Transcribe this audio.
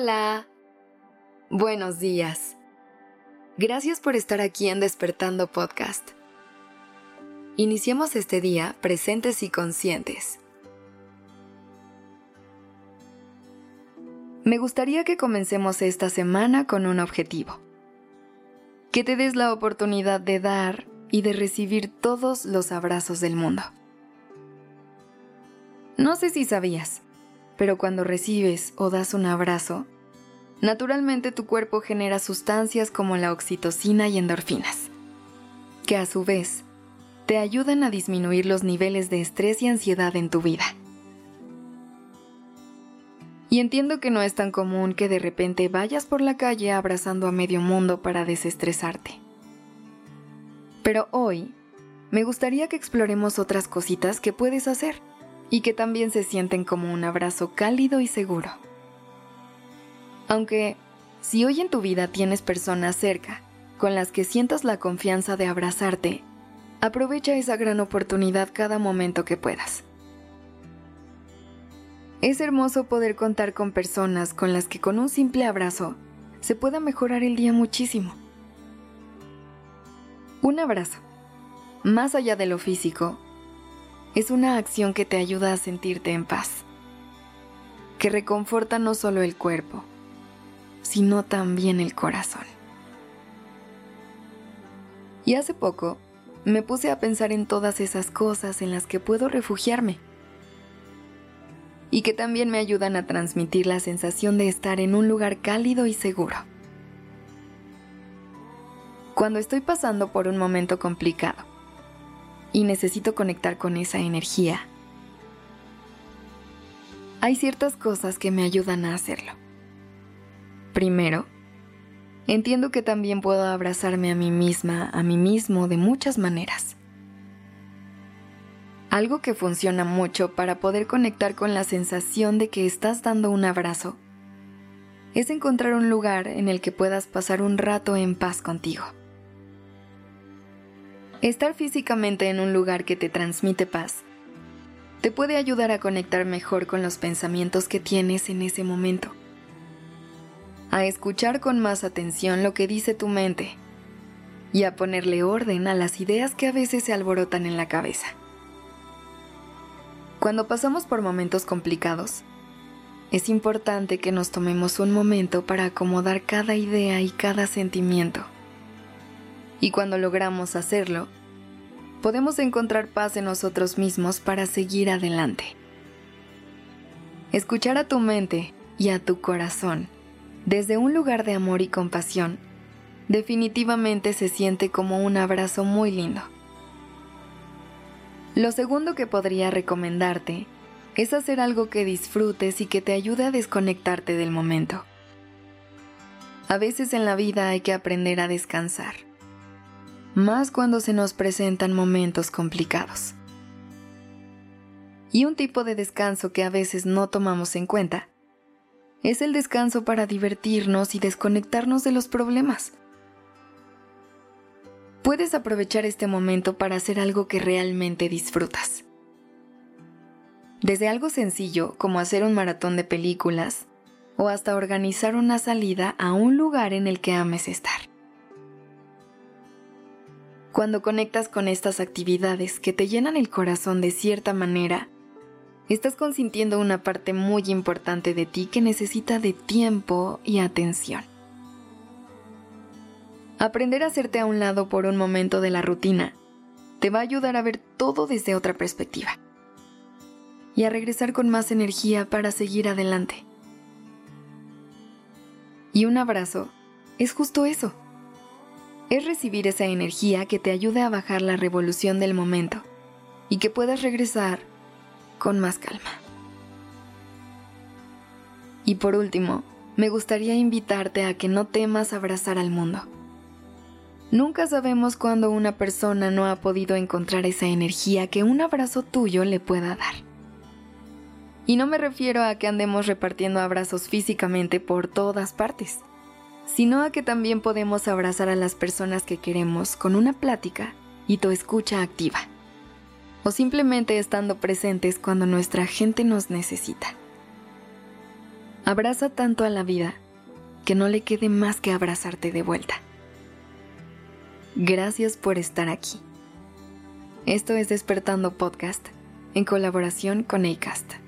Hola. Buenos días. Gracias por estar aquí en Despertando Podcast. Iniciemos este día presentes y conscientes. Me gustaría que comencemos esta semana con un objetivo. Que te des la oportunidad de dar y de recibir todos los abrazos del mundo. No sé si sabías, pero cuando recibes o das un abrazo, naturalmente tu cuerpo genera sustancias como la oxitocina y endorfinas, que a su vez te ayudan a disminuir los niveles de estrés y ansiedad en tu vida. Y entiendo que no es tan común que de repente vayas por la calle abrazando a medio mundo para desestresarte. Pero hoy me gustaría que exploremos otras cositas que puedes hacer y que también se sienten como un abrazo cálido y seguro. Aunque, si hoy en tu vida tienes personas cerca con las que sientas la confianza de abrazarte, aprovecha esa gran oportunidad cada momento que puedas. Es hermoso poder contar con personas con las que con un simple abrazo se pueda mejorar el día muchísimo. Un abrazo, más allá de lo físico, es una acción que te ayuda a sentirte en paz, que reconforta no solo el cuerpo, sino también el corazón. Y hace poco me puse a pensar en todas esas cosas en las que puedo refugiarme y que también me ayudan a transmitir la sensación de estar en un lugar cálido y seguro. Cuando estoy pasando por un momento complicado, y necesito conectar con esa energía. Hay ciertas cosas que me ayudan a hacerlo. Primero, entiendo que también puedo abrazarme a mí misma, a mí mismo, de muchas maneras. Algo que funciona mucho para poder conectar con la sensación de que estás dando un abrazo es encontrar un lugar en el que puedas pasar un rato en paz contigo. Estar físicamente en un lugar que te transmite paz te puede ayudar a conectar mejor con los pensamientos que tienes en ese momento, a escuchar con más atención lo que dice tu mente y a ponerle orden a las ideas que a veces se alborotan en la cabeza. Cuando pasamos por momentos complicados, es importante que nos tomemos un momento para acomodar cada idea y cada sentimiento y cuando logramos hacerlo, podemos encontrar paz en nosotros mismos para seguir adelante. Escuchar a tu mente y a tu corazón desde un lugar de amor y compasión definitivamente se siente como un abrazo muy lindo. Lo segundo que podría recomendarte es hacer algo que disfrutes y que te ayude a desconectarte del momento. A veces en la vida hay que aprender a descansar más cuando se nos presentan momentos complicados. Y un tipo de descanso que a veces no tomamos en cuenta es el descanso para divertirnos y desconectarnos de los problemas. Puedes aprovechar este momento para hacer algo que realmente disfrutas. Desde algo sencillo como hacer un maratón de películas o hasta organizar una salida a un lugar en el que ames estar. Cuando conectas con estas actividades que te llenan el corazón de cierta manera, estás consintiendo una parte muy importante de ti que necesita de tiempo y atención. Aprender a hacerte a un lado por un momento de la rutina te va a ayudar a ver todo desde otra perspectiva y a regresar con más energía para seguir adelante. Y un abrazo es justo eso es recibir esa energía que te ayude a bajar la revolución del momento y que puedas regresar con más calma. Y por último, me gustaría invitarte a que no temas abrazar al mundo. Nunca sabemos cuándo una persona no ha podido encontrar esa energía que un abrazo tuyo le pueda dar. Y no me refiero a que andemos repartiendo abrazos físicamente por todas partes sino a que también podemos abrazar a las personas que queremos con una plática y tu escucha activa, o simplemente estando presentes cuando nuestra gente nos necesita. Abraza tanto a la vida que no le quede más que abrazarte de vuelta. Gracias por estar aquí. Esto es Despertando Podcast en colaboración con ACAST.